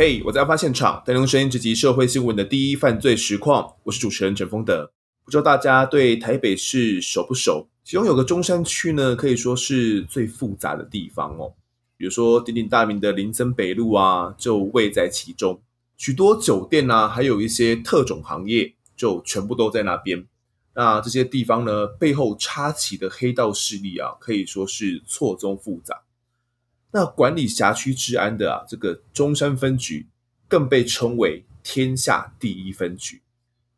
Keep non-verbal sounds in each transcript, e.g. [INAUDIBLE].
嘿，我在案发现场，带您用声音直击社会新闻的第一犯罪实况。我是主持人陈丰德。不知道大家对台北市熟不熟？其中有个中山区呢，可以说是最复杂的地方哦。比如说鼎鼎大名的林森北路啊，就位在其中。许多酒店啊，还有一些特种行业，就全部都在那边。那这些地方呢，背后插旗的黑道势力啊，可以说是错综复杂。那管理辖区治安的啊，这个中山分局更被称为天下第一分局。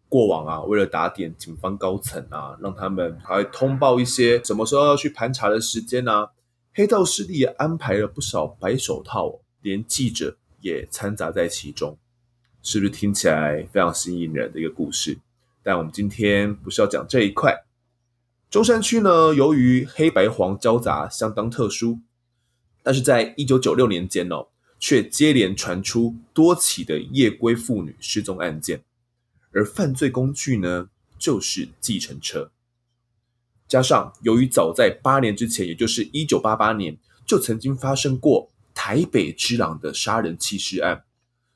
过往啊，为了打点警方高层啊，让他们还会通报一些什么时候要去盘查的时间啊，黑道势力也安排了不少白手套，连记者也掺杂在其中，是不是听起来非常吸引人的一个故事？但我们今天不是要讲这一块。中山区呢，由于黑白黄交杂，相当特殊。但是在一九九六年间哦，却接连传出多起的夜归妇女失踪案件，而犯罪工具呢，就是计程车。加上由于早在八年之前，也就是一九八八年，就曾经发生过台北之狼的杀人弃尸案，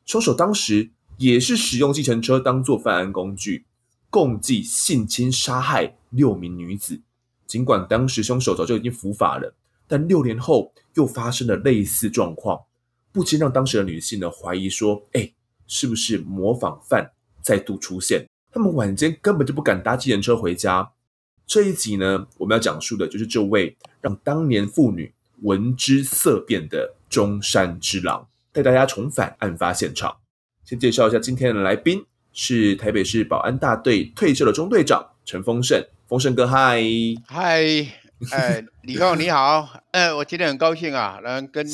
凶手当时也是使用计程车当做犯案工具，共计性侵杀害六名女子。尽管当时凶手早就已经伏法了。但六年后又发生了类似状况，不禁让当时的女性呢怀疑说：“哎，是不是模仿犯再度出现？他们晚间根本就不敢搭计程车回家。”这一集呢，我们要讲述的就是这位让当年妇女闻之色变的中山之狼，带大家重返案发现场。先介绍一下今天的来宾，是台北市保安大队退休的中队长陈丰盛，丰盛哥，嗨，嗨。哎，李浩你好，哎，我今天很高兴啊，能跟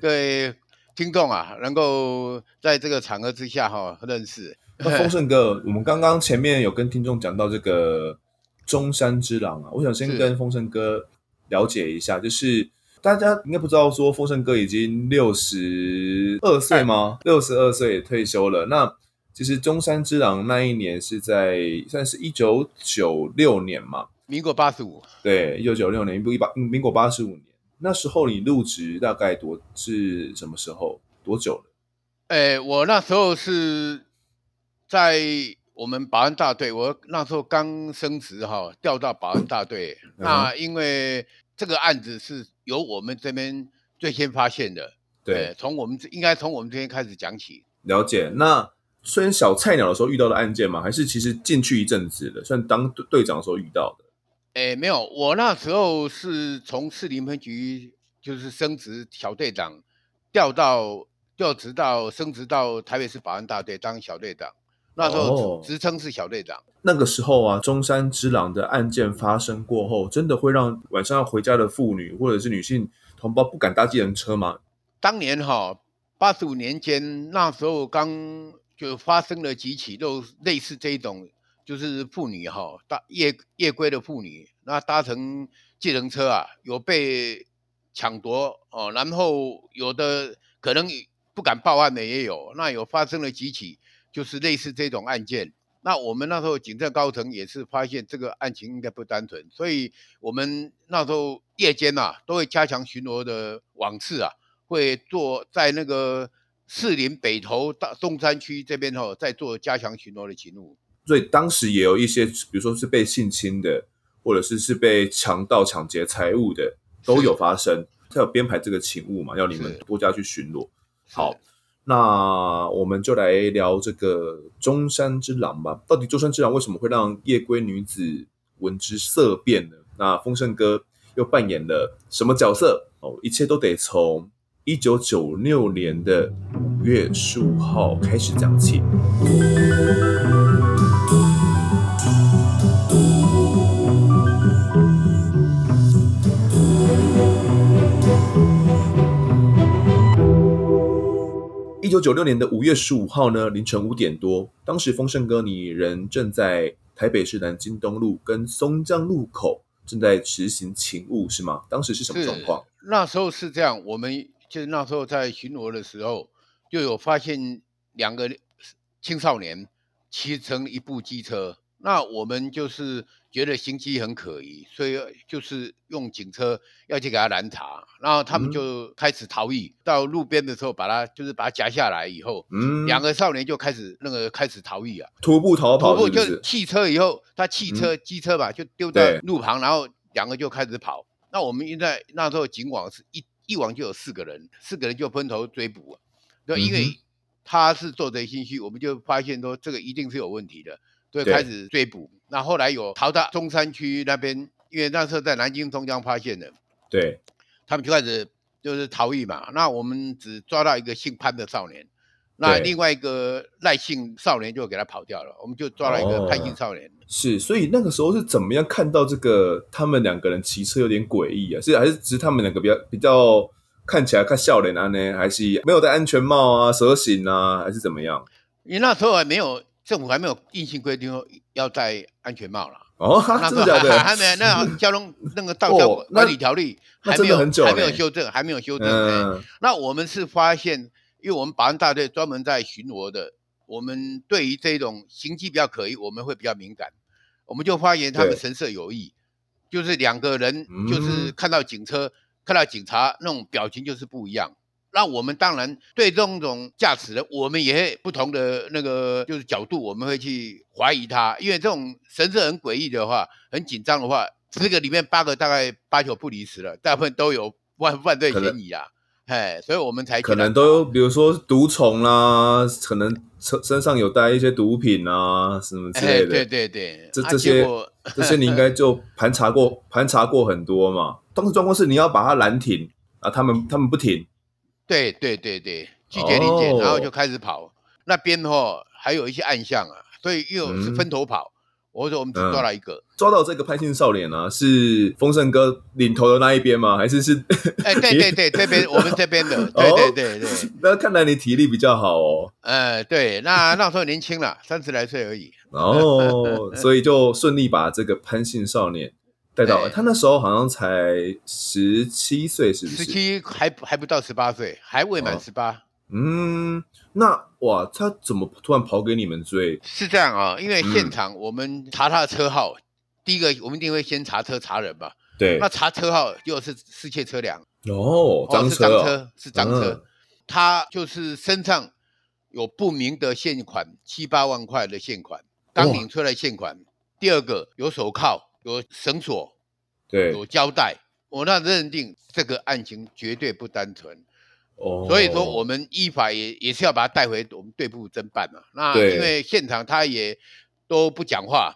各位听众啊，能够在这个场合之下哈认识。那丰盛哥，我们刚刚前面有跟听众讲到这个中山之狼啊，我想先跟丰盛哥了解一下，就是大家应该不知道说丰盛哥已经六十二岁吗？六十二岁退休了。那其实中山之狼那一年是在算是一九九六年嘛。民国八十五，对，一九九六年，不一八，民国八十五年，那时候你入职大概多是什么时候？多久了？哎，我那时候是在我们保安大队，我那时候刚升职哈，调到保安大队。嗯、那因为这个案子是由我们这边最先发现的，对，从我们这应该从我们这边开始讲起。了解，那。虽然小菜鸟的时候遇到的案件嘛？还是其实进去一阵子的，算当队长的时候遇到的？哎，没有，我那时候是从市林分局就是升职小队长，调到调职到升职到台北市保安大队当小队长。那时候职称是小队长。那个时候啊，中山之狼的案件发生过后，真的会让晚上要回家的妇女或者是女性同胞不敢搭计程车吗？当年哈，八十五年间，那时候刚就发生了几起都类似这种。就是妇女哈搭夜夜归的妇女，那搭乘计程车啊，有被抢夺哦，然后有的可能不敢报案的也有，那有发生了几起，就是类似这种案件。那我们那时候警政高层也是发现这个案情应该不单纯，所以我们那时候夜间呐、啊、都会加强巡逻的网次啊，会做在那个士林北投大中山区这边哈，在做加强巡逻的勤务。所以当时也有一些，比如说是被性侵的，或者是是被强盗抢劫财物的，都有发生。他有编排这个勤务嘛，要你们多加去巡逻。好，那我们就来聊这个中山之狼吧。到底中山之狼为什么会让夜归女子闻之色变呢？那丰盛哥又扮演了什么角色？哦，一切都得从一九九六年的五月十五号开始讲起。一九九六年的五月十五号呢，凌晨五点多，当时丰盛哥你人正在台北市南京东路跟松江路口正在执行勤务，是吗？当时是什么状况？那时候是这样，我们就是那时候在巡逻的时候，就有发现两个青少年骑乘一部机车，那我们就是觉得行迹很可疑，所以就是用警车要去给他拦查，然后他们就开始逃逸。嗯、到路边的时候，把他就是把他夹下来以后，嗯，两个少年就开始那个开始逃逸啊，徒步逃跑是是？徒步就汽车以后，他汽车、嗯、机车吧就丢在路旁，然后两个就开始跑。那我们现在那时候警网是一一网就有四个人，四个人就分头追捕啊。对，因为他是做贼心虚，我们就发现说这个一定是有问题的。对，开始追捕。那后来有逃到中山区那边，因为那时候在南京中江发现的。对，他们就开始就是逃逸嘛。那我们只抓到一个姓潘的少年，那另外一个赖姓少年就给他跑掉了。我们就抓了一个潘姓少年。哦。是，所以那个时候是怎么样看到这个他们两个人骑车有点诡异啊？是还是只是他们两个比较比较看起来看笑脸啊呢？还是没有戴安全帽啊、蛇形啊，还是怎么样？因为那时候还没有。政府还没有硬性规定说要戴安全帽了哦，真的假的？[LAUGHS] 还没，那 [LAUGHS] 交通那个道交管理条例还没有还没有修正，还没有修正。嗯，那我们是发现，因为我们保安大队专门在巡逻的，我们对于这种行迹比较可疑，我们会比较敏感，我们就发现他们神色有异，就是两个人就是看到警车、看到警察那种表情就是不一样。那我们当然对这种驾驶的，我们也会不同的那个就是角度，我们会去怀疑他，因为这种神色很诡异的话，很紧张的话，十个里面八个大概八九不离十了，大部分都有犯犯罪嫌疑啊，哎，所以我们才可能都有，比如说毒虫啦，可能身身上有带一些毒品啊，什么之类的，对对对，这这些这些你应该就盘查过盘查过很多嘛。当时状况是你要把他拦停啊，他们他们不停。对对对对，拒绝临检，oh. 然后就开始跑。那边的话还有一些暗巷啊，所以又是分头跑。嗯、我说我们只抓了一个，嗯、抓到这个潘姓少年啊，是丰盛哥领头的那一边吗？还是是？哎，对对对，这边我们这边的，[LAUGHS] 对对对对。[LAUGHS] 那看来你体力比较好哦。呃，对，那那时候年轻了，三十来岁而已。哦，所以就顺利把这个潘姓少年。带到了，他那时候好像才十七岁，是不是？十七还还不到十八岁，还未满十八。哦。嗯，那哇，他怎么突然跑给你们追？是这样啊，因为现场我们查他的车号，嗯、第一个我们一定会先查车查人吧。对。那查车号又是失窃车辆。哦，赃车，赃车是赃车，嗯、他就是身上有不明的现款，七八万块的现款，刚领出来现款。哦、第二个有手铐。有绳索，对，有胶带，我那认定这个案情绝对不单纯，哦，所以说我们依法也也是要把他带回我们队部侦办嘛。那因为现场他也都不讲话，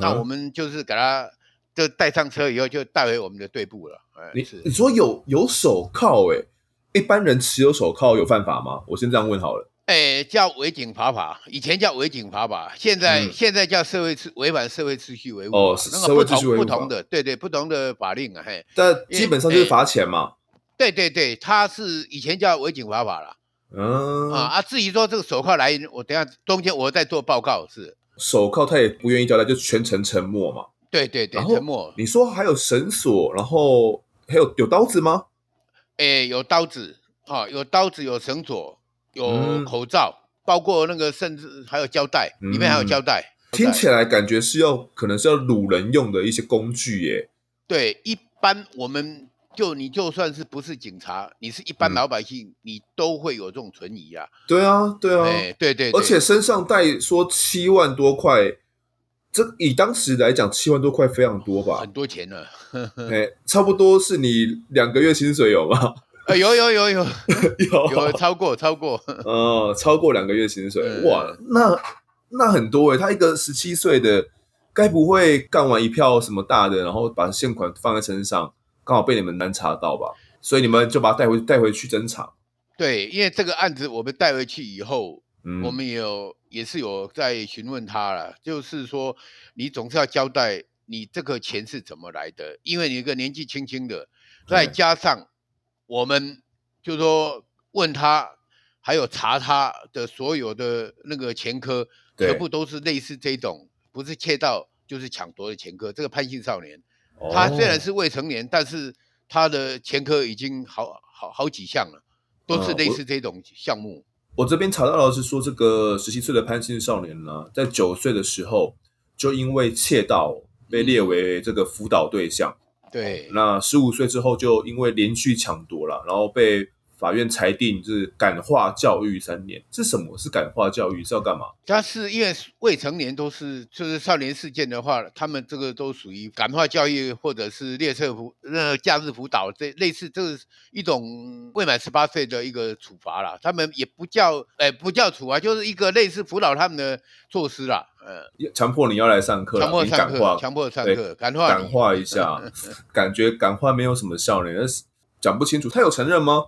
那我们就是给他就带上车以后就带回我们的队部了。你你说有有手铐哎，一般人持有手铐有犯法吗？我先这样问好了。哎，叫违警罚法，以前叫违警罚法，现在、嗯、现在叫社会秩违反社会秩序维护。哦，那个不同不同的，对对，不同的法令啊，嘿。但基本上就是罚钱嘛。对对对，他是以前叫违警罚法了。嗯啊啊，至于说这个手铐来源，我等下中间我再做报告。是手铐，他也不愿意交代，就全程沉默嘛。对对对，沉默。你说还有绳索，然后还有有刀子吗？哎，有刀子啊，有刀子，有绳索。有口罩，嗯、包括那个，甚至还有胶带，里面还有胶带。嗯、听起来感觉是要，可能是要掳人用的一些工具耶。对，一般我们就你就算是不是警察，你是一般老百姓，嗯、你都会有这种存疑啊。对啊，对啊，对对，对对。而且身上带说七万多块，这以当时来讲，七万多块非常多吧？很多钱了。[LAUGHS] 哎，差不多是你两个月薪水有吗？有有有有 [LAUGHS] 有有超过超过哦，超过两个月薪水哇，那那很多诶，他一个十七岁的，该不会干完一票什么大的，然后把现款放在身上，刚好被你们难查到吧？所以你们就把他带回带回去侦查。对，因为这个案子我们带回去以后，嗯，我们也有也是有在询问他了，就是说你总是要交代你这个钱是怎么来的，因为你一个年纪轻轻的，再加上。我们就说问他，还有查他的所有的那个前科，全部都是类似这种，不是窃盗就是抢夺的前科。这个潘姓少年，哦、他虽然是未成年，但是他的前科已经好好好几项了，都是类似这种项目。我这边查到的是说，这个十七岁的潘姓少年呢，在九岁的时候就因为窃盗被列为这个辅导对象。对，那十五岁之后就因为连续抢夺了，然后被。法院裁定就是感化教育三年，是什么？是感化教育是要干嘛？他是因为未成年都是就是少年事件的话，他们这个都属于感化教育或者是列车辅呃假日辅导这类似，这是一种未满十八岁的一个处罚啦。他们也不叫哎不叫处罚，就是一个类似辅导他们的措施啦。呃，强迫你要来上课，强迫上课，强迫上课，感化感化一下，感觉感化没有什么效呢，但是讲不清楚。他有承认吗？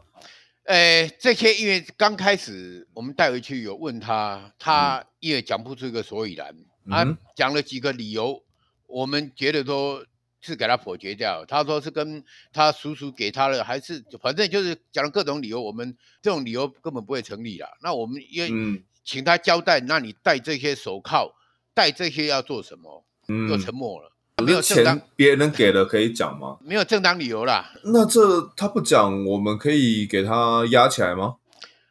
呃，这些因为刚开始我们带回去有问他，他因为讲不出一个所以然，嗯、啊，讲了几个理由，我们觉得说是给他否决掉。他说是跟他叔叔给他的，还是反正就是讲了各种理由，我们这种理由根本不会成立了。那我们因为请他交代，那你戴这些手铐，戴这些要做什么？嗯，就沉默了。没有正当，别人给了可以讲吗？没有正当理由啦。那这他不讲，我们可以给他压起来吗？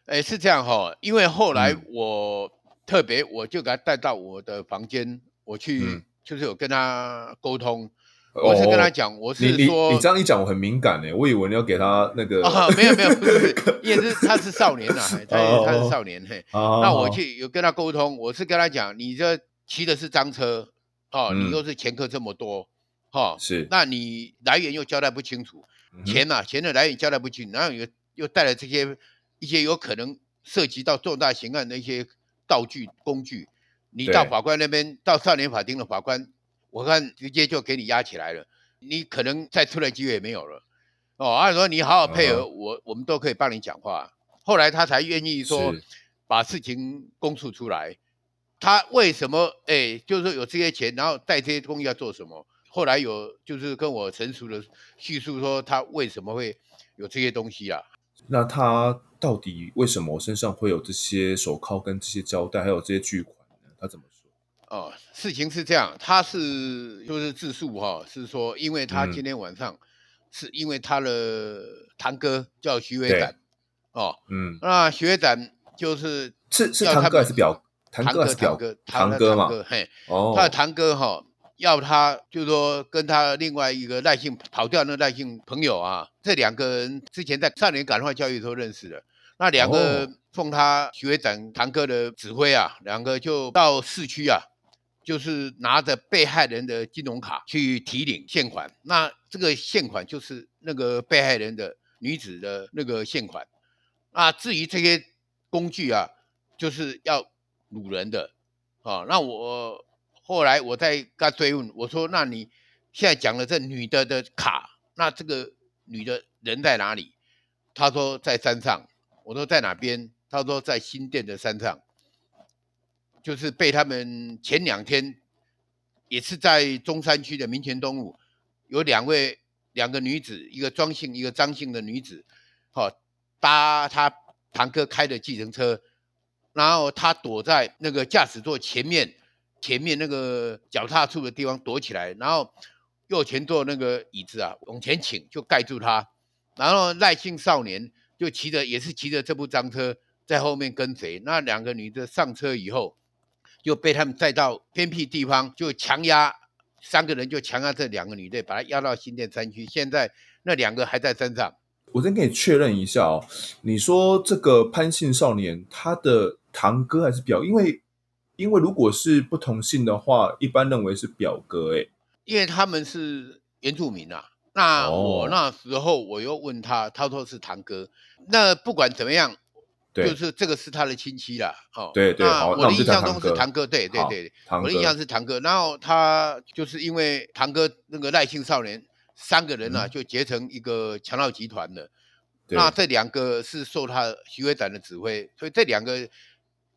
哎，是这样哈，因为后来我、嗯、特别，我就给他带到我的房间，我去、嗯、就是有跟他沟通，哦、我是跟他讲，我是说你你，你这样一讲，我很敏感哎，我以为你要给他那个，啊、没有没有，不是，[LAUGHS] 因为是他是少年呐，[LAUGHS] 他他是少年嘿，那我去有跟他沟通，我是跟他讲，你这骑的是赃车。哦，你又是前科这么多，哈、嗯，是、哦，那你来源又交代不清楚，嗯、钱呐、啊，钱的来源交代不清楚，然后又又带来这些一些有可能涉及到重大刑案的一些道具工具，你到法官那边，到少年法庭的法官，我看直接就给你押起来了，你可能再出来机会也没有了，哦，按说你好好配合、嗯、我，我们都可以帮你讲话，后来他才愿意说把事情公诉出来。他为什么哎，就是说有这些钱，然后带这些东西要做什么？后来有就是跟我成熟的叙述说他为什么会有这些东西啊？那他到底为什么身上会有这些手铐跟这些胶带，还有这些巨款呢？他怎么说？哦，事情是这样，他是就是自述哈，是说因为他今天晚上是因为他的堂哥叫徐伟展哦，嗯，那徐伟展就是是是堂哥还是表？堂哥，堂哥，堂哥嘛，嘿，哦，他的堂哥哈，要他就是说跟他另外一个赖姓跑掉那赖姓朋友啊，这两个人之前在少年感化教育的时候认识的，那两个奉他徐会长堂哥的指挥啊，两个就到市区啊，就是拿着被害人的金融卡去提领现款，那这个现款就是那个被害人的女子的那个现款，啊，至于这些工具啊，就是要。掳人的，啊，那我后来我再跟他追问，我说：“那你现在讲了这女的的卡，那这个女的人在哪里？”他说：“在山上。”我说：“在哪边？”他说：“在新店的山上。”就是被他们前两天也是在中山区的民权东路，有两位两个女子，一个庄姓，一个张姓的女子，好搭他堂哥开的计程车。然后他躲在那个驾驶座前面，前面那个脚踏处的地方躲起来，然后右前座那个椅子啊往前倾，就盖住他。然后赖姓少年就骑着，也是骑着这部赃车在后面跟随。那两个女的上车以后，就被他们带到偏僻地方，就强压三个人，就强压这两个女的，把她押到新店山区。现在那两个还在山上。我先跟你确认一下哦，你说这个潘姓少年他的。堂哥还是表？因为因为如果是不同姓的话，一般认为是表哥哎。因为他们是原住民啊。那我那时候我又问他，他说是堂哥。那不管怎么样，就是这个是他的亲戚啦。哦，对对。那我的印象中是堂哥，对对对。我的印象是堂哥。然后他就是因为堂哥那个赖姓少年三个人呢，就结成一个强盗集团了。那这两个是受他徐伟展的指挥，所以这两个。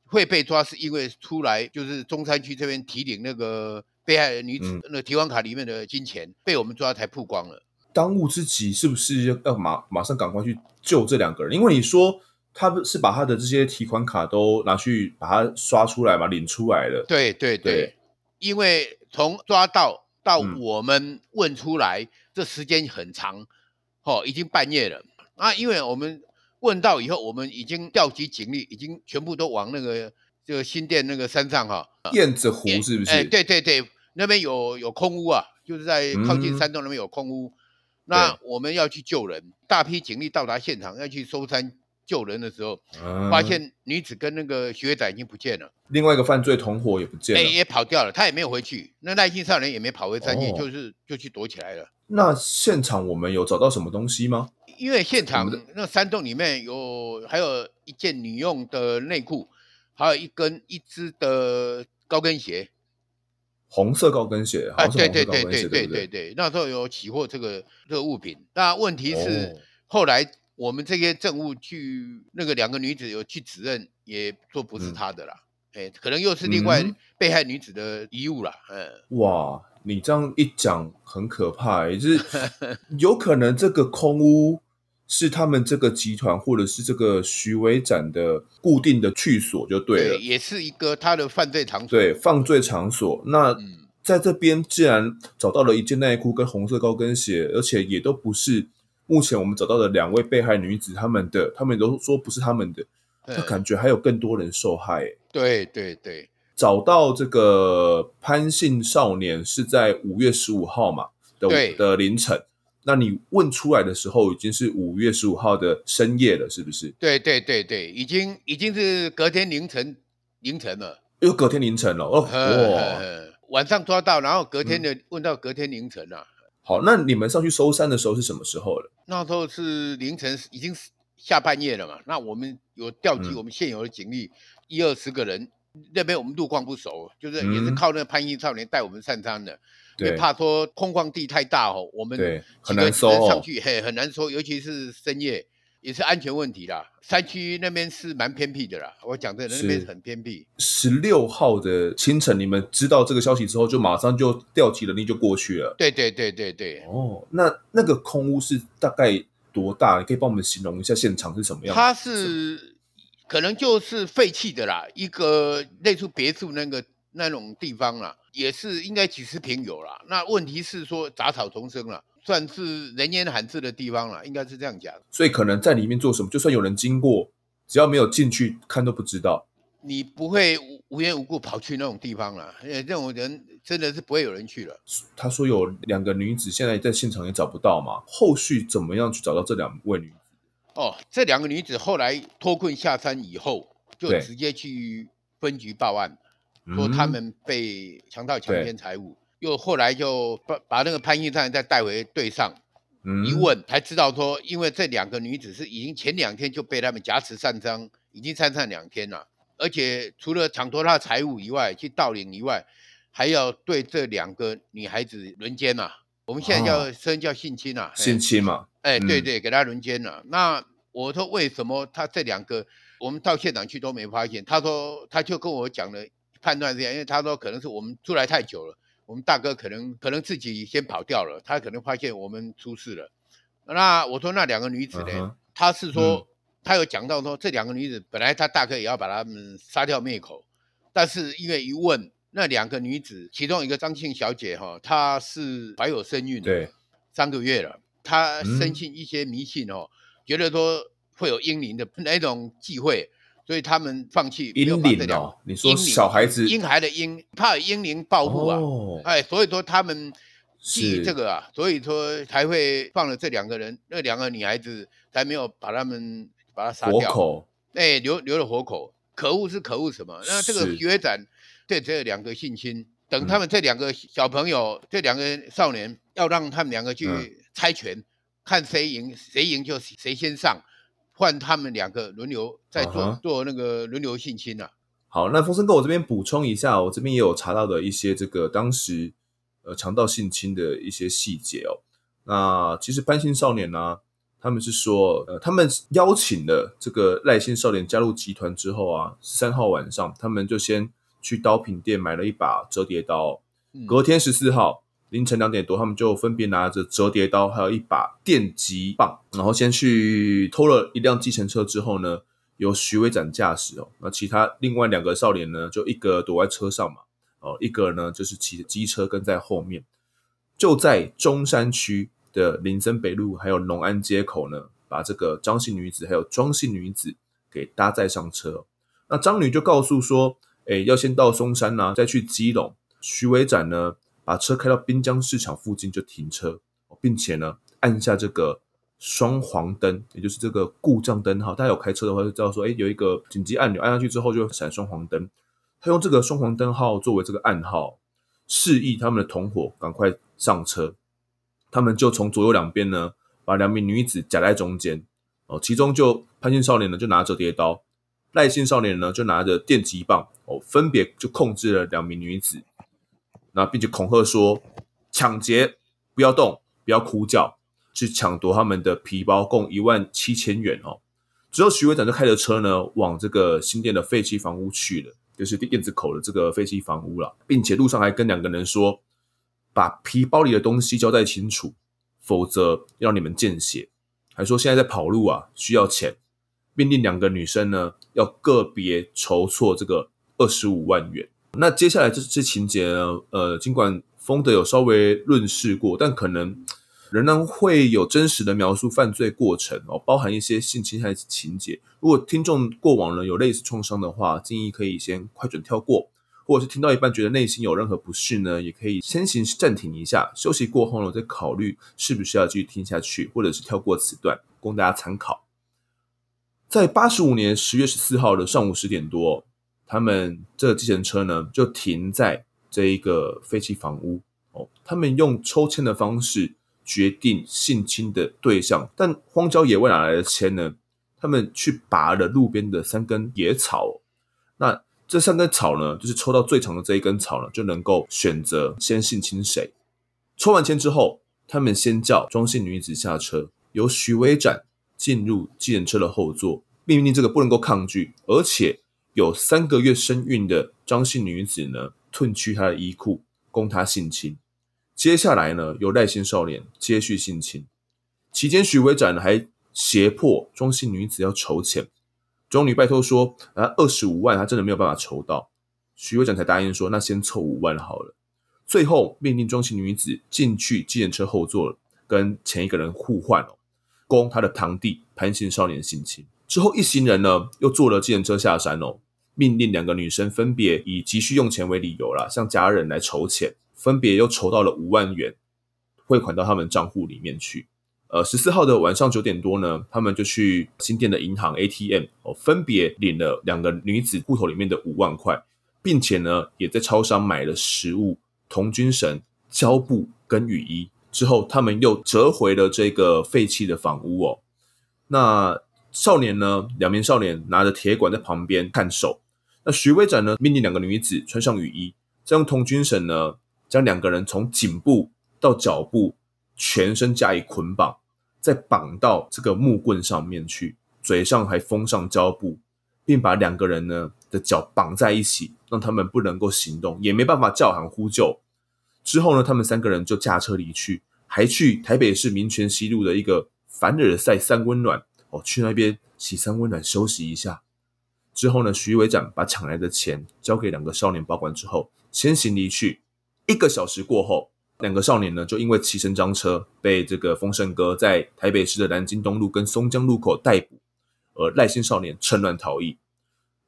会被抓是因为出来就是中山区这边提领那个被害人女子那个提款卡里面的金钱，被我们抓才曝光了。当务之急是不是要马马上赶快去救这两个人？因为你说他是把他的这些提款卡都拿去把它刷出来嘛，领出来了。对对对，对因为从抓到到我们问出来，嗯、这时间很长，哦，已经半夜了啊，因为我们。问到以后，我们已经调集警力，已经全部都往那个这个新店那个山上哈，燕子湖是不是？哎，对对对，那边有有空屋啊，就是在靠近山洞那边有空屋。嗯、那我们要去救人，大批警力到达现场，要去搜山救人的时候，嗯、发现女子跟那个学员仔已经不见了，另外一个犯罪同伙也不见了，欸、也跑掉了，他也没有回去。那赖姓少年也没跑回山去，哦、就是就去躲起来了。那现场我们有找到什么东西吗？因为现场那山洞里面有还有一件女用的内裤，还有一根一只的高跟鞋，红色高跟鞋。啊，对对对对对对对，那时候有起获这个这个物品。那问题是后来我们这些证物去那个两个女子有去指认，也说不是她的啦。哎，可能又是另外被害女子的遗物啦。嗯，哇。你这样一讲很可怕，就是 [LAUGHS] 有可能这个空屋是他们这个集团或者是这个徐伟展的固定的去所，就对了。对，也是一个他的犯罪场所。对，犯罪场所。那在这边既然找到了一件内裤跟红色高跟鞋，而且也都不是目前我们找到的两位被害女子他们的，他们都说不是他们的，那感觉还有更多人受害。对对对。找到这个潘姓少年是在五月十五号嘛的对的凌晨，那你问出来的时候已经是五月十五号的深夜了，是不是？对对对对，已经已经是隔天凌晨凌晨了，又隔天凌晨了哦，哇！晚上抓到，然后隔天的问到隔天凌晨了。嗯、好，那你们上去搜山的时候是什么时候了？那时候是凌晨，已经下半夜了嘛。那我们有调集我们现有的警力、嗯、一二十个人。那边我们路况不熟，就是也是靠那个潘姓少年带我们上山的，嗯、因为怕说空旷地太大哦，我们很难搜上去，嘿，很难搜，尤其是深夜，也是安全问题啦。山区那边是蛮偏僻的啦，我讲真的，那边很偏僻。十六号的清晨，你们知道这个消息之后，就马上就调集人力就过去了。对对对对对。哦，那那个空屋是大概多大？你可以帮我们形容一下现场是什么样？它是。可能就是废弃的啦，一个类似别墅那个那种地方啦，也是应该几十平有啦。那问题是说杂草丛生了，算是人烟罕至的地方了，应该是这样讲。所以可能在里面做什么，就算有人经过，只要没有进去看都不知道。你不会无缘无故跑去那种地方了，这种人真的是不会有人去了。他说有两个女子现在在现场也找不到嘛，后续怎么样去找到这两位女子？哦，这两个女子后来脱困下山以后，就直接去分局报案，对说他们被强盗强奸财物，又后来就把把那个潘姓少年再带回队上，嗯、一问才知道说，因为这两个女子是已经前两天就被他们挟持上山，已经山上两天了，而且除了抢夺她的财物以外，去盗领以外，还要对这两个女孩子轮奸呐。我们现在叫称、哦、叫性侵啊，性侵嘛。哎，对对，给他轮奸了。嗯、那我说为什么他这两个我们到现场去都没发现？他说他就跟我讲了判断这样，因为他说可能是我们出来太久了，我们大哥可能可能自己先跑掉了，他可能发现我们出事了。那我说那两个女子呢？他是说、嗯、他有讲到说这两个女子本来他大哥也要把他们杀掉灭口，但是因为一问那两个女子，其中一个张姓小姐哈，她是怀有身孕的，对三个月了。他深信一些迷信哦，嗯、觉得说会有英灵的 [LAUGHS] 那种忌讳，所以他们放弃。婴灵哦，你说小孩子婴孩的婴，怕有婴灵报复啊，哦、哎，所以说他们忌这个啊，所以说才会放了这两个人，那两个女孩子才没有把他们把他杀掉。活口，哎，留留了活口。可恶是可恶什么？那这个学长对这两个性侵，等他们这两个小朋友，嗯、这两个少年要让他们两个去。嗯猜拳，看谁赢，谁赢就谁先上，换他们两个轮流再做、uh huh. 做那个轮流性侵啊。好，那风声哥，我这边补充一下，我这边也有查到的一些这个当时呃强盗性侵的一些细节哦。那其实潘姓少年呢、啊，他们是说，呃，他们邀请了这个赖姓少年加入集团之后啊，十三号晚上，他们就先去刀品店买了一把折叠刀，隔天十四号。凌晨两点多，他们就分别拿着折叠刀，还有一把电击棒，然后先去偷了一辆计程车。之后呢，由徐伟展驾驶哦。那其他另外两个少年呢，就一个躲在车上嘛，哦，一个呢就是骑着机车跟在后面。就在中山区的林森北路还有农安街口呢，把这个张姓女子还有庄姓女子给搭载上车。那张女就告诉说，哎，要先到松山呐、啊，再去基隆。徐伟展呢，把车开到滨江市场附近就停车，并且呢按下这个双黄灯，也就是这个故障灯号。大家有开车的话就知道说，哎，有一个紧急按钮，按下去之后就会闪双黄灯。他用这个双黄灯号作为这个暗号，示意他们的同伙赶快上车。他们就从左右两边呢，把两名女子夹在中间。哦，其中就潘姓少年呢就拿着耋刀，赖姓少年呢就拿着电击棒，哦，分别就控制了两名女子，那并且恐吓说：抢劫，不要动，不要哭叫，去抢夺他们的皮包，共一万七千元哦。之后徐会长就开着车呢往这个新店的废弃房屋去了。就是燕子口的这个废弃房屋了，并且路上还跟两个人说，把皮包里的东西交代清楚，否则要你们见血。还说现在在跑路啊，需要钱，命令两个女生呢要个别筹措这个二十五万元。那接下来这这情节呢，呃，尽管丰德有稍微润饰过，但可能。仍然会有真实的描述犯罪过程哦，包含一些性侵害情节。如果听众过往呢有类似创伤的话，建议可以先快准跳过，或者是听到一半觉得内心有任何不适呢，也可以先行暂停一下，休息过后呢再考虑是不是要继续听下去，或者是跳过此段，供大家参考。在八十五年十月十四号的上午十点多，他们这个计程车呢就停在这一个废弃房屋哦，他们用抽签的方式。决定性侵的对象，但荒郊野外哪来的签呢？他们去拔了路边的三根野草，那这三根草呢，就是抽到最长的这一根草呢，就能够选择先性侵谁。抽完签之后，他们先叫庄姓女子下车，由徐维展进入计程车的后座，命令这个不能够抗拒，而且有三个月身孕的张姓女子呢，褪去她的衣裤，供她性侵。接下来呢，由赖姓少年接续性侵。期间，徐维展还胁迫庄姓女子要筹钱。庄女拜托说：“啊，二十五万，他真的没有办法筹到。”徐维展才答应说：“那先凑五万好了。”最后命令庄姓女子进去计程车后座，跟前一个人互换哦，供他的堂弟潘姓少年性侵。之后，一行人呢又坐了计程车下山哦，命令两个女生分别以急需用钱为理由啦，向家人来筹钱。分别又筹到了五万元，汇款到他们账户里面去。呃，十四号的晚上九点多呢，他们就去新店的银行 ATM 哦，分别领了两个女子户头里面的五万块，并且呢，也在超商买了食物、童军绳、胶布跟雨衣。之后，他们又折回了这个废弃的房屋哦。那少年呢，两名少年拿着铁管在旁边看守。那徐威展呢，命令两个女子穿上雨衣，再用童军绳呢。将两个人从颈部到脚部全身加以捆绑，再绑到这个木棍上面去，嘴上还封上胶布，并把两个人呢的脚绑在一起，让他们不能够行动，也没办法叫喊呼救。之后呢，他们三个人就驾车离去，还去台北市民权西路的一个凡尔赛三温暖哦，去那边洗三温暖休息一下。之后呢，徐伟展把抢来的钱交给两个少年保管之后，先行离去。一个小时过后，两个少年呢就因为骑乘赃车被这个丰盛哥在台北市的南京东路跟松江路口逮捕，而赖姓少年趁乱逃逸。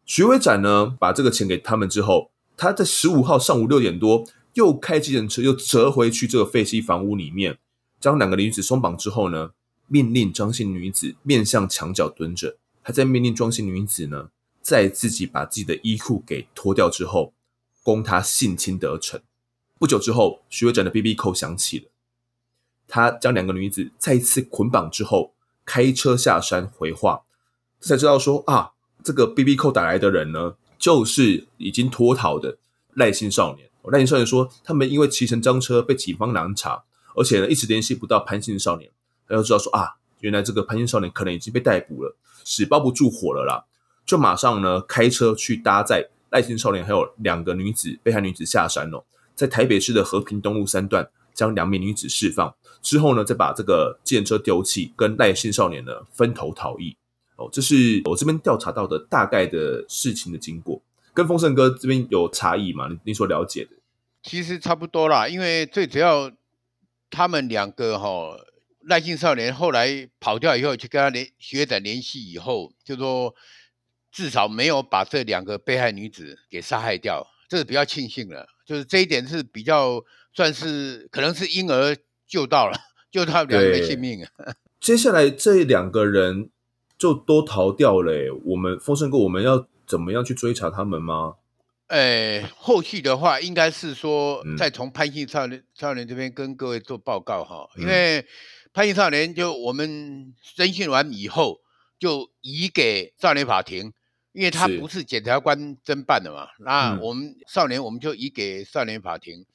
徐伟展呢把这个钱给他们之后，他在十五号上午六点多又开计程车又折回去这个废弃房屋里面，将两个女子松绑之后呢，命令张姓女子面向墙角蹲着，他在命令庄姓女子呢在自己把自己的衣裤给脱掉之后，供他性侵得逞。不久之后，徐伟展的 BB 扣响起了。他将两个女子再次捆绑之后，开车下山回话，这才知道说啊，这个 BB 扣打来的人呢，就是已经脱逃的赖姓少年。赖姓少年说，他们因为骑乘赃车被警方拦查，而且呢一直联系不到潘姓少年，他就知道说啊，原来这个潘姓少年可能已经被逮捕了，纸包不住火了啦，就马上呢开车去搭载赖姓少年还有两个女子被害女子下山哦。在台北市的和平东路三段将两名女子释放之后呢，再把这个计程车丢弃，跟赖姓少年呢分头逃逸。哦，这是我这边调查到的大概的事情的经过，跟丰盛哥这边有差异吗？你你所了解的？其实差不多啦，因为最主要他们两个哈、哦，赖姓少年后来跑掉以后，去跟他联学长联系以后，就说至少没有把这两个被害女子给杀害掉，这是比较庆幸了。就是这一点是比较算是可能是因而救到了，救到两个性命啊。[LAUGHS] 接下来这两个人就都逃掉了，我们丰盛哥，我们要怎么样去追查他们吗？呃，后续的话应该是说，再从潘姓少年、嗯、少年这边跟各位做报告哈，因为潘姓少年就我们侦讯完以后，就移给少年法庭，因为他不是。检察官侦办的嘛，那我们少年我们就移给少年法庭，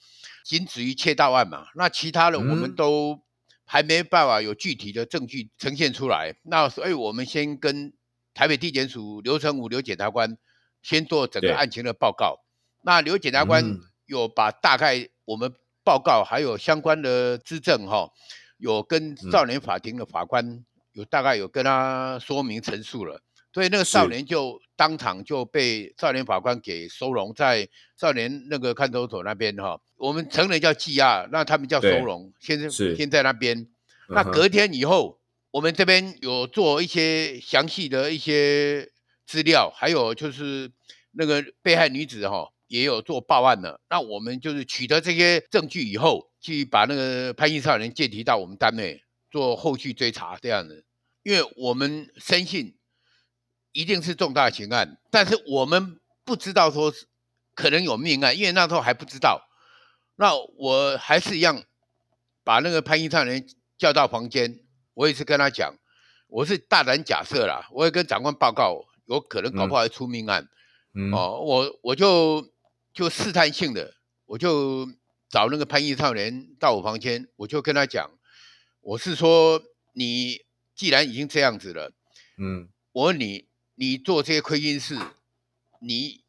仅止于窃盗案嘛，那其他的我们都还没办法有具体的证据呈现出来，那所以我们先跟台北地检署刘成武刘检察官。先做整个案情的报告，那刘检察官有把大概我们报告还有相关的资证哈，有跟少年法庭的法官有大概有跟他说明陈述了，所以那个少年就当场就被少年法官给收容在少年那个看守所那边哈，我们成人叫羁押，那他们叫收容，先先在那边，那隔天以后，我们这边有做一些详细的一些。资料还有就是那个被害女子哈也有做报案了，那我们就是取得这些证据以后，去把那个潘姓少年借提到我们单位做后续追查这样的，因为我们深信一定是重大刑案，但是我们不知道说可能有命案，因为那时候还不知道。那我还是一样把那个潘姓少年叫到房间，我也是跟他讲，我是大胆假设啦，我也跟长官报告。有可能搞不好会出命案，哦，我我就就试探性的，我就找那个潘姓少年到我房间，我就跟他讲，我是说你既然已经这样子了，嗯，我问你，你做这些亏心事，你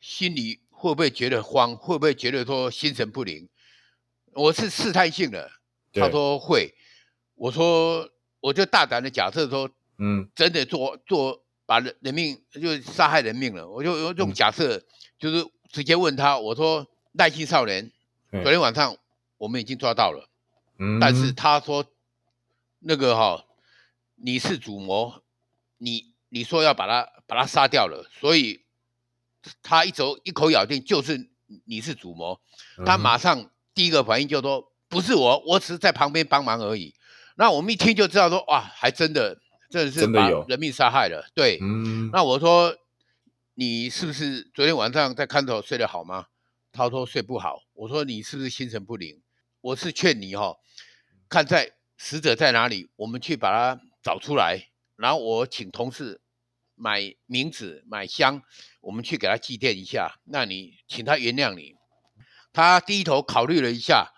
心里会不会觉得慌？会不会觉得说心神不宁？我是试探性的，他说会，我说我就大胆的假设说，嗯，真的做做。把人人命就杀害人命了，我就用这种假设，嗯、就是直接问他，我说耐心少年，昨天晚上我们已经抓到了，嗯，但是他说那个哈、哦，你是主谋，你你说要把他把他杀掉了，所以他一走一口咬定就是你是主谋，他马上第一个反应就说不是我，我只是在旁边帮忙而已。那我们一听就知道说哇，还真的。真的是把人命杀害了，对。嗯，那我说，你是不是昨天晚上在看守睡得好吗？他说睡不好。我说你是不是心神不宁？我是劝你哈、哦，看在死者在哪里，我们去把他找出来，然后我请同事买冥纸、买香，我们去给他祭奠一下。那你请他原谅你。他低头考虑了一下，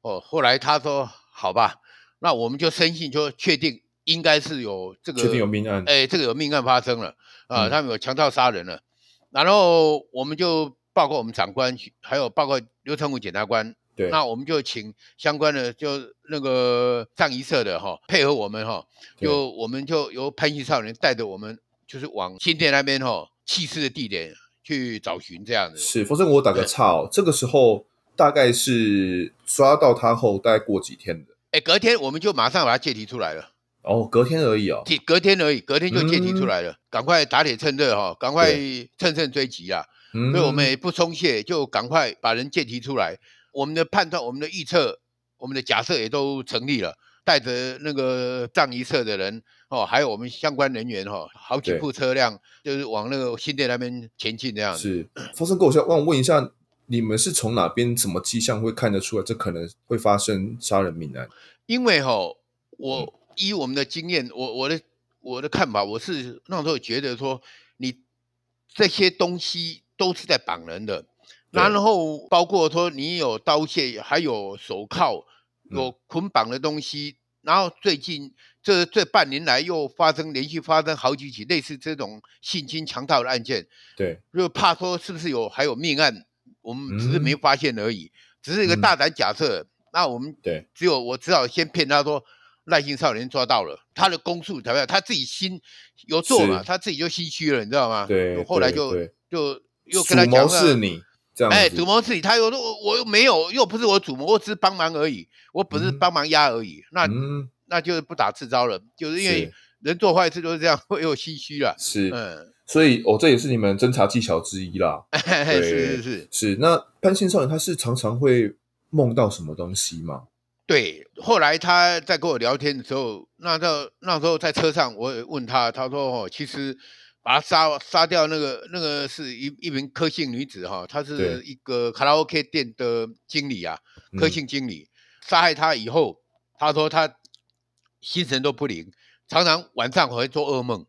哦，后来他说好吧，那我们就深信就确定。应该是有这个，确定有命案，哎，这个有命案发生了啊，他们有强盗杀人了，然后我们就报告我们长官，还有报告刘成武检察官，对，那我们就请相关的就那个上一社的哈配合我们哈，就我们就由潘姓少年带着我们就是往新店那边哈弃尸的地点去找寻这样子。是，否则我打个岔哦，这个时候大概是抓到他后大概过几天的？哎，隔天我们就马上把他借题出来了。哦，隔天而已哦，隔天而已，隔天就借题出来了，赶、嗯、快打铁趁热哈，赶快趁胜追击啊！所以我们也不松懈，就赶快把人借题出来。我们的判断、我们的预测、我们的假设也都成立了，带着那个葬仪社的人哦，还有我们相关人员哈，好几部车辆就是往那个新店那边前进这样子。是，发生过，我想问问一下，你们是从哪边什么迹象会看得出来，这可能会发生杀人命案？因为哈，我。嗯依我们的经验，我我的我的看法，我是那时候觉得说，你这些东西都是在绑人的，然后包括说你有刀械，还有手铐，有捆绑的东西，嗯、然后最近这这半年来又发生连续发生好几起类似这种性侵强盗的案件，对，就怕说是不是有还有命案，我们只是没发现而已，嗯、只是一个大胆假设，嗯、那我们对只有我只好先骗他说。赖姓少年抓到了，他的供述怎么样？他自己心有做嘛，他自己就心虚了，你知道吗？对，后来就就又跟他讲，是你这样，哎，主谋自己，他又说我我又没有，又不是我主谋，我只是帮忙而已，我不是帮忙压而已，那那就是不打自招了，就是因为人做坏事都是这样，[LAUGHS] 会有唏嘘了。是，嗯，所以哦，这也是你们侦查技巧之一啦。[LAUGHS] 是是是是。那潘姓少年他是常常会梦到什么东西吗？对，后来他在跟我聊天的时候，那到那时候在车上，我也问他，他说哦，其实把他杀杀掉那个那个是一一名柯姓女子哈，她是一个卡拉 OK 店的经理啊，柯姓经理，杀害她以后，她说她心神都不宁，常常晚上会做噩梦，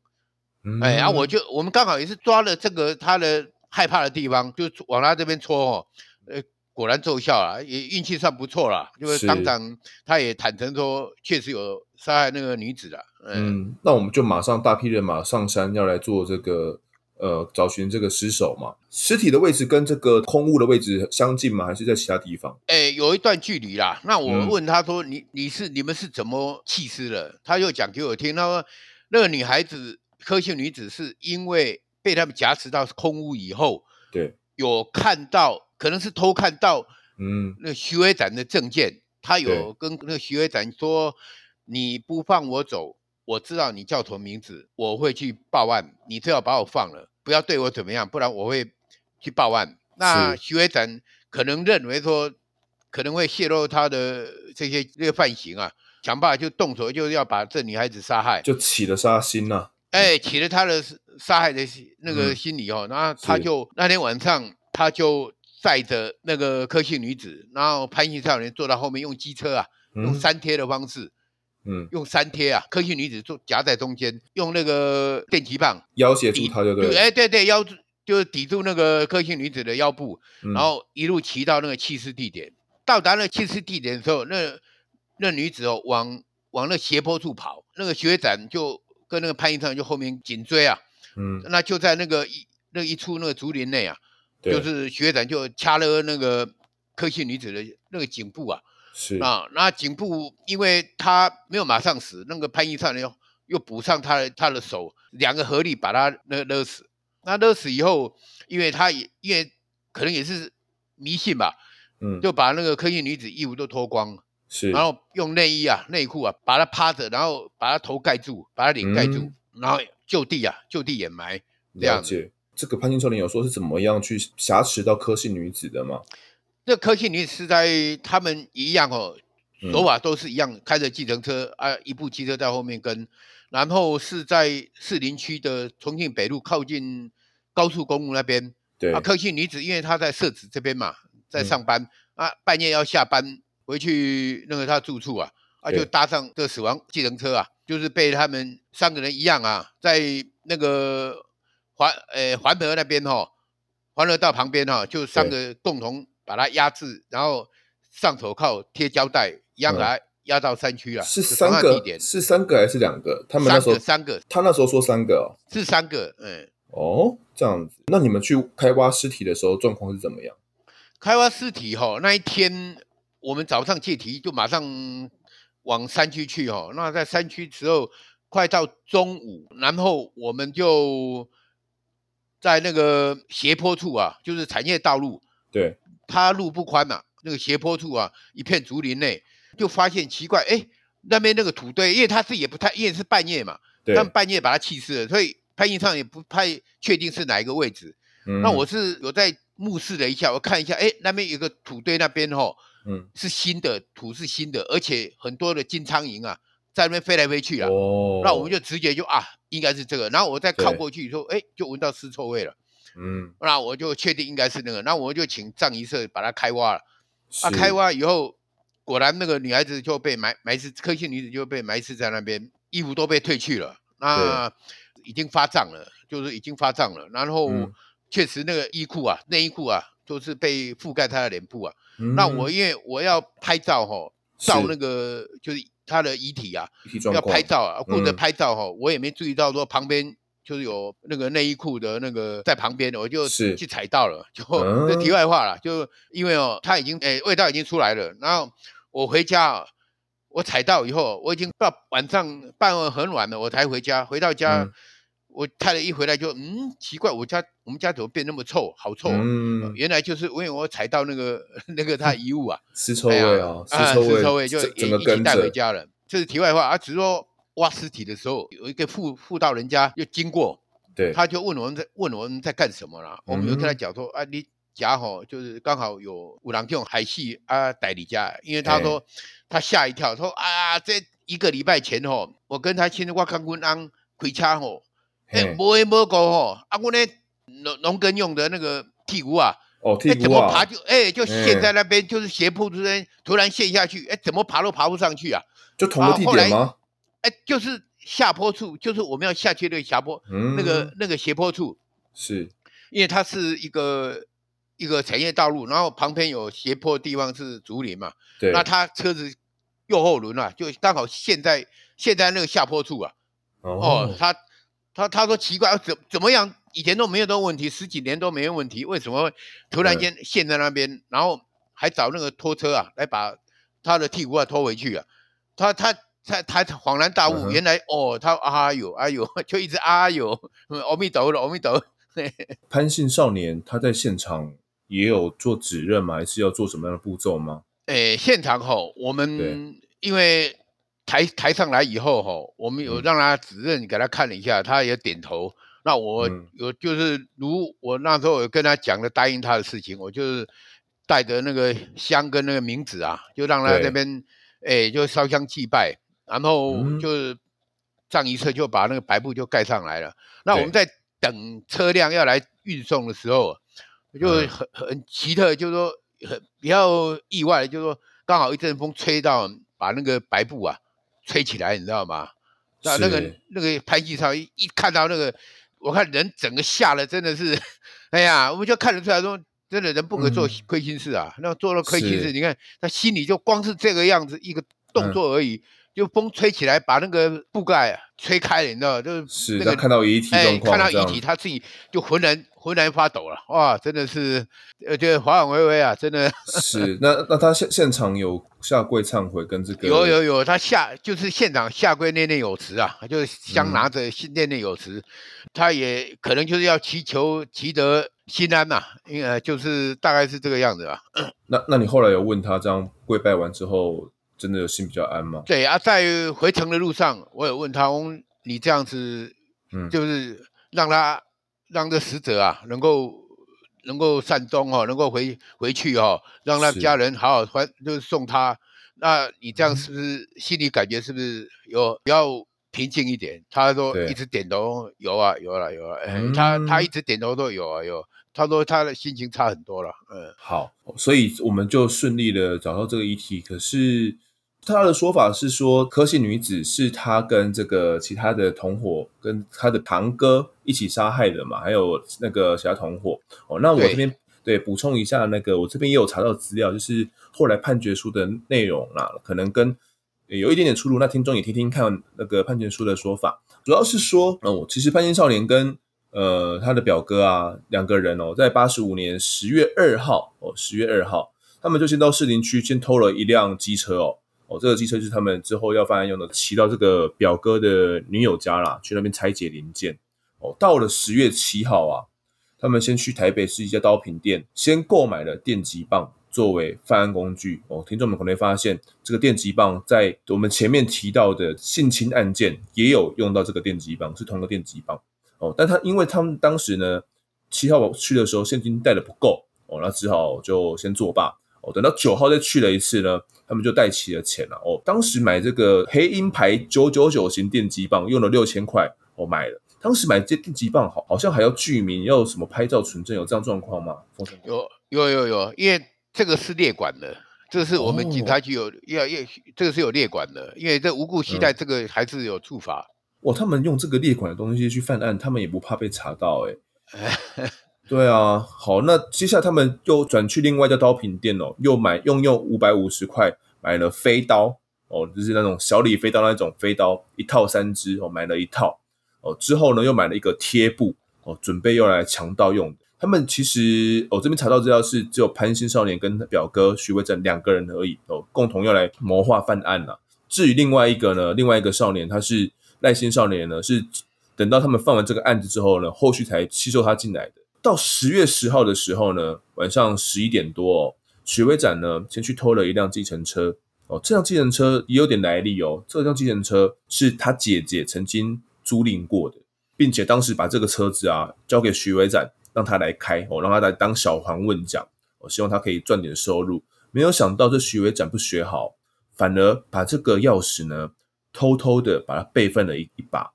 嗯、哎，然后我就我们刚好也是抓了这个她的害怕的地方，就往她这边戳哦，呃。果然奏效了，也运气算不错了。就是当场他也坦诚说，确实有杀害那个女子的。嗯，那我们就马上大批人马上山，要来做这个呃找寻这个尸首嘛。尸体的位置跟这个空屋的位置相近吗？还是在其他地方？哎、欸，有一段距离啦。那我问他说：“嗯、你你是你们是怎么弃尸的？”他又讲给我听，他说那个女孩子科姓女子是因为被他们挟持到空屋以后，对，有看到。可能是偷看到，嗯，那徐伟展的证件，他有跟那个徐伟展说：“你不放我走，我知道你叫什么名字，我会去报案。你最好把我放了，不要对我怎么样，不然我会去报案。”那徐伟展可能认为说，可能会泄露他的这些这个犯行啊，想办法就动手，就是要把这女孩子杀害，就起了杀心了、啊。哎，起了他的杀害的那个心理哦，然后他就那天晚上他就。载着那个科姓女子，然后潘姓少年坐到后面，用机车啊，用三贴的方式，嗯，用三贴啊，科姓女子坐夹在中间，用那个电击棒要挟住他就对，哎对对，腰就是抵住那个科姓女子的腰部，嗯、然后一路骑到那个弃尸地点。到达那弃尸地点的时候，那那女子哦往往那斜坡处跑，那个学长就跟那个潘姓少年就后面紧追啊，嗯，那就在那个一那一处那个竹林内啊。就是学长就掐了那个科姓女子的那个颈部啊，是。啊，那颈部因为他没有马上死，那个潘一少年又又补上他的他的手，两个合力把他勒勒死。那勒死以后，因为他也因为可能也是迷信吧，嗯，就把那个科姓女子衣服都脱光，是，然后用内衣啊内裤啊把他趴着，然后把他头盖住，把他脸盖住，嗯、然后就地啊就地掩埋这样子。这个潘姓少年有说是怎么样去挟持到柯姓女子的吗？这柯姓女子是在他们一样哦，手法都是一样，嗯、开着计程车啊，一部汽车在后面跟，然后是在士林区的重庆北路靠近高速公路那边。对啊，柯姓女子因为她在社子这边嘛，在上班、嗯、啊，半夜要下班回去那个她住处啊，啊就搭上这死亡计程车啊，就是被他们三个人一样啊，在那个。环呃环河那边哈，环河道旁边哈，就三个共同把它压制，然后上手铐贴胶带，压来压到山区了。是三个，是三个还是两个？他们那时候三个，他那时候说三个哦，是三个，嗯。哦，这样子。那你们去开挖尸体的时候状况是怎么样？开挖尸体哈，那一天我们早上借题就马上往山区去哈。那在山区时候快到中午，然后我们就。在那个斜坡处啊，就是产业道路，对，它路不宽嘛，那个斜坡处啊，一片竹林内，就发现奇怪，哎，那边那个土堆，因为它是也不太，因为是半夜嘛，对，他们半夜把它弃尸了，所以拍印上也不太确定是哪一个位置。嗯、那我是有在目视了一下，我看一下，哎，那边有个土堆，那边吼，嗯，是新的土，是新的，而且很多的金苍蝇啊。在那边飞来飞去啊，哦、那我们就直接就啊，应该是这个。然后我再靠过去说，哎，就闻到尸臭味了。嗯，那我就确定应该是那个。那我就请葬仪社把它开挖了。啊，开挖以后，果然那个女孩子就被埋埋尸，科姓女子就被埋尸在那边，衣服都被褪去了。那已经发胀了，就是已经发胀了。然后确实那个衣裤啊、内衣裤啊，就是被覆盖她的脸部啊。嗯、那我因为我要拍照哈，照那个就是。他的遗体啊，要拍照啊，顾着拍照哈、哦，嗯、我也没注意到说旁边就是有那个内衣裤的那个在旁边，我就去踩到了，是就这题外话了，就因为哦，他已经诶、欸、味道已经出来了，然后我回家，我踩到以后，我已经到晚上傍晚很晚了，我才回家，回到家。嗯我太太一回来就嗯奇怪，我家我们家怎么变那么臭，好臭啊！嗯，原来就是因为我踩到那个 [LAUGHS] 那个他遗物 [LAUGHS] 啊，尸臭味啊，尸臭味，尸臭味就也一起带回家了。这是题外话啊，只是说挖尸体的时候，有一个妇妇道人家又经过，对，他就问我们在问我们在干什么了。我们就跟他讲说、嗯、啊，你家吼就是刚好有五郎这种海戏啊代理家，因为他说、欸、他吓一跳，说啊，这一个礼拜前吼，我跟他亲我看阮翁开车吼，哎，无缘无故吼，啊，我呢农农耕用的那个剔骨啊。哦，哎，怎么爬就哎，就陷在那边，就是斜坡之间突然陷下去，哎，怎么爬都爬不上去啊？就同个地点吗？哎，就是下坡处，就是我们要下去那个下坡，那个那个斜坡处，是，因为它是一个一个产业道路，然后旁边有斜坡的地方是竹林嘛，对，那他车子右后轮啊，就刚好陷在陷在那个下坡处啊，哦，他他他说奇怪，怎怎么样？以前都没有这个问题，十几年都没有问题，为什么会突然间陷在那边？然后还找那个拖车啊，来把他的屁股啊拖回去啊。他他他他恍然大悟，原来哦，他啊呦啊呦，[LAUGHS] 就一直啊呦，阿弥陀佛，阿弥陀佛。[LAUGHS] 潘姓少年他在现场也有做指认吗？还是要做什么样的步骤吗？诶，现场吼，我们因为抬抬上来以后吼，我们有让他指认给他看了一下，他也点头。那我有就是如我那时候有跟他讲了答应他的事情，我就是带着那个香跟那个冥纸啊，就让他那边哎就烧香祭拜，然后就是葬仪社就把那个白布就盖上来了。那我们在等车辆要来运送的时候，就很很奇特，就是说很比较意外，就是说刚好一阵风吹到，把那个白布啊吹起来，你知道吗？那那个那个潘继超一一看到那个。我看人整个吓了，真的是，[LAUGHS] 哎呀，我们就看得出来说，真的人不可做亏心事啊。嗯、那做了亏心事，你看他心里就光是这个样子一个动作而已，嗯、就风吹起来把那个布盖啊吹开了，你知道就是、那个、他看到遗体看到遗体他自己就浑然。浑然发抖了，哇，真的是，呃，就华婉薇薇啊，真的是。那那他现现场有下跪忏悔跟这个？有有有，他下就是现场下跪念念有词啊，就是香拿着念念有词，嗯、他也可能就是要祈求祈得心安嘛，因为就是大概是这个样子吧。那那你后来有问他，这样跪拜完之后，真的有心比较安吗？对啊，在回程的路上，我有问他，你这样子，嗯，就是让他。让这死者啊，能够能够善终哦，能够回回去哦，让他家人好好欢，就是送他。那你这样是不是心里感觉是不是有比较平静一点？他说一直点头，有啊，有了，有了。嗯、他他一直点头都有啊，有。他说他的心情差很多了。嗯，好，所以我们就顺利的找到这个遗体，可是。他的说法是说，科姓女子是他跟这个其他的同伙，跟他的堂哥一起杀害的嘛，还有那个其他同伙。哦，那我这边对补充一下，那个我这边也有查到资料，就是后来判决书的内容啦，可能跟有一点点出入。那听众也听听看那个判决书的说法，主要是说，哦，其实潘金少年跟呃他的表哥啊两个人哦，在八十五年十月二号哦，十月二号，他们就先到士林区先偷了一辆机车哦。哦，这个机车就是他们之后要犯案用的，骑到这个表哥的女友家啦，去那边拆解零件。哦，到了十月七号啊，他们先去台北市一家刀品店，先购买了电击棒作为犯案工具。哦，听众们可能会发现，这个电击棒在我们前面提到的性侵案件也有用到这个电击棒，是同个电击棒。哦，但他因为他们当时呢，七号去的时候现金带的不够，哦，那只好就先作罢。哦，等到九号再去了一次呢，他们就带齐了钱了。哦，当时买这个黑鹰牌九九九型电击棒用了六千块，我、哦、买了。当时买这电击棒好，好像还要具名，要什么拍照存证，有这样状况吗？有有有有，因为这个是列管的，这个是我们警察局有要要、哦，这个是有列管的，因为这无故携带这个还是有处罚。哇、哦，他们用这个列管的东西去犯案，他们也不怕被查到哎。[LAUGHS] 对啊，好，那接下来他们又转去另外一家刀品店哦，又买用用五百五十块买了飞刀哦，就是那种小李飞刀那种飞刀，一套三支哦，买了一套哦，之后呢又买了一个贴布哦，准备用来强盗用的。他们其实我、哦、这边查到资料是只有潘姓少年跟表哥徐维正两个人而已哦，共同用来谋划犯案了。至于另外一个呢，另外一个少年他是赖姓少年呢，是等到他们犯完这个案子之后呢，后续才吸收他进来的。到十月十号的时候呢，晚上十一点多，哦，许威展呢先去偷了一辆计程车，哦，这辆计程车也有点来历哦。这辆计程车是他姐姐曾经租赁过的，并且当时把这个车子啊交给许维展，让他来开哦，让他来当小黄问讲，我、希望他可以赚点收入。没有想到这许维展不学好，反而把这个钥匙呢偷偷的把它备份了一一把，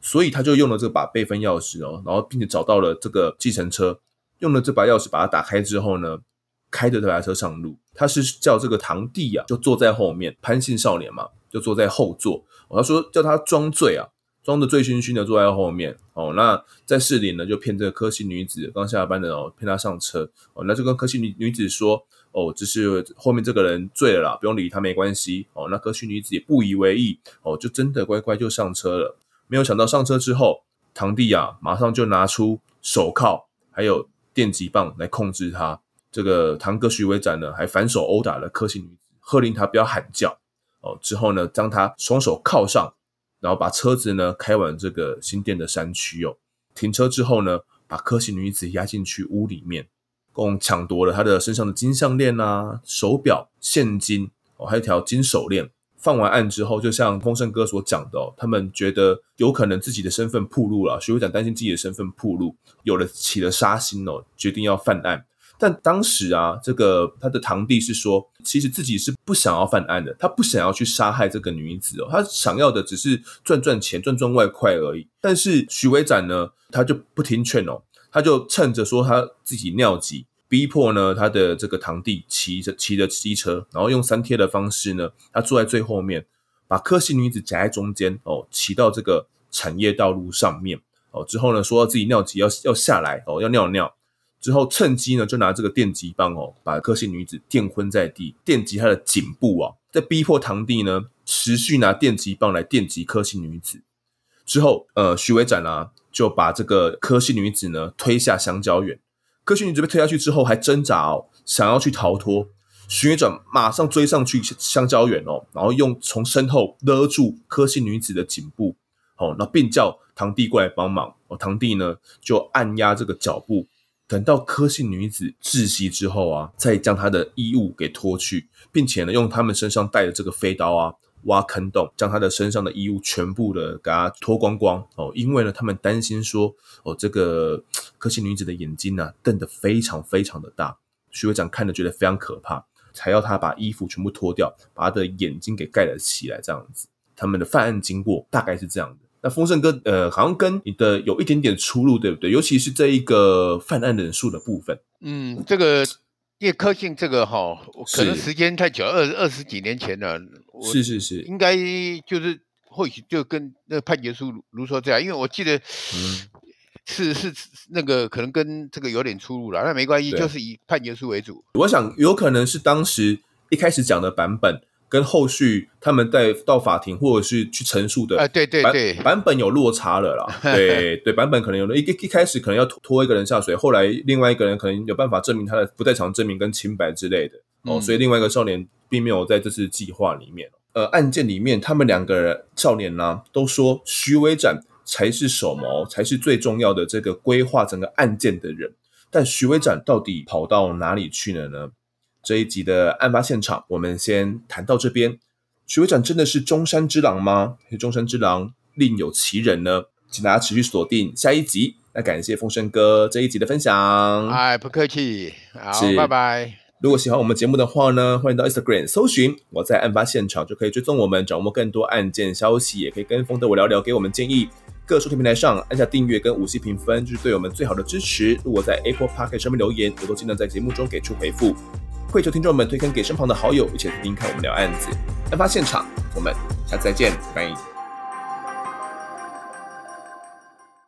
所以他就用了这把备份钥匙哦，然后并且找到了这个计程车，用了这把钥匙把它打开之后呢，开着这台车上路。他是叫这个堂弟啊，就坐在后面，潘姓少年嘛，就坐在后座。他说叫他装醉啊，装的醉醺醺的坐在后面。哦，那在市里呢，就骗这个柯姓女子刚下班的哦，骗她上车。哦，那就跟柯姓女女子说，哦，只是后面这个人醉了啦，不用理他，没关系。哦，那柯姓女子也不以为意，哦，就真的乖乖就上车了。没有想到上车之后，堂弟啊，马上就拿出手铐还有电击棒来控制他。这个堂哥徐伟展呢，还反手殴打了柯姓女子，喝令她不要喊叫哦。之后呢，将她双手铐上，然后把车子呢开往这个新店的山区哦。停车之后呢，把柯姓女子押进去屋里面，共抢夺了她的身上的金项链啊、手表、现金哦，还有一条金手链。放完案之后，就像丰盛哥所讲的哦，他们觉得有可能自己的身份暴露了，徐伟展担心自己的身份暴露，有了起了杀心哦，决定要犯案。但当时啊，这个他的堂弟是说，其实自己是不想要犯案的，他不想要去杀害这个女子哦，他想要的只是赚赚钱、赚赚外快而已。但是徐伟展呢，他就不听劝哦，他就趁着说他自己尿急，逼迫呢他的这个堂弟骑着骑着机车，然后用三贴的方式呢，他坐在最后面，把柯姓女子夹在中间哦，骑到这个产业道路上面哦，之后呢，说自己尿急要要下来哦，要尿尿。之后趁机呢，就拿这个电击棒哦，把柯姓女子电昏在地，电击她的颈部啊，再逼迫堂弟呢，持续拿电击棒来电击柯姓女子。之后，呃，徐维展啊，就把这个柯姓女子呢推下香蕉园。柯姓女子被推下去之后，还挣扎哦，想要去逃脱。许维展马上追上去香蕉园哦，然后用从身后勒住柯姓女子的颈部，哦，那并叫堂弟过来帮忙。哦，堂弟呢就按压这个脚步。等到柯姓女子窒息之后啊，再将她的衣物给脱去，并且呢，用他们身上带的这个飞刀啊，挖坑洞，将他的身上的衣物全部的给他脱光光哦。因为呢，他们担心说，哦，这个科姓女子的眼睛呢、啊，瞪得非常非常的大，徐会长看了觉得非常可怕，才要他把衣服全部脱掉，把他的眼睛给盖了起来，这样子。他们的犯案经过大概是这样的。那丰盛哥，呃，好像跟你的有一点点出入，对不对？尤其是这一个犯案人数的部分。嗯，这个叶科信这个哈，可能时间太久，二二十几年前了。是是是，应该就是或许就跟那个判决书如说这样，因为我记得，嗯，是是那个可能跟这个有点出入了，那没关系，就是以判决书为主。我想有可能是当时一开始讲的版本。跟后续他们在到法庭或者是去陈述的啊，对对对，版本有落差了啦。[LAUGHS] 对对，版本可能有一一一开始可能要拖一个人下水，后来另外一个人可能有办法证明他的不在场证明跟清白之类的哦，所以另外一个少年并没有在这次计划里面。呃，案件里面他们两个人少年呢都说徐伟展才是首谋，才是最重要的这个规划整个案件的人，但徐伟展到底跑到哪里去了呢？这一集的案发现场，我们先谈到这边。徐伟展真的是中山之狼吗？还是中山之狼另有其人呢？请大家持续锁定下一集。那感谢丰盛哥这一集的分享。哎，不客气。好，拜拜。如果喜欢我们节目的话呢，欢迎到 Instagram 搜寻我在案发现场，就可以追踪我们，掌握更多案件消息。也可以跟风德我聊聊，给我们建议。各收听平台上按下订阅跟五星评分，就是对我们最好的支持。如果在 Apple Podcast 上面留言，我都尽量在节目中给出回复。跪求听众们推荐给身旁的好友，一起听听看我们聊案子。案发现场，我们下次再见，拜拜。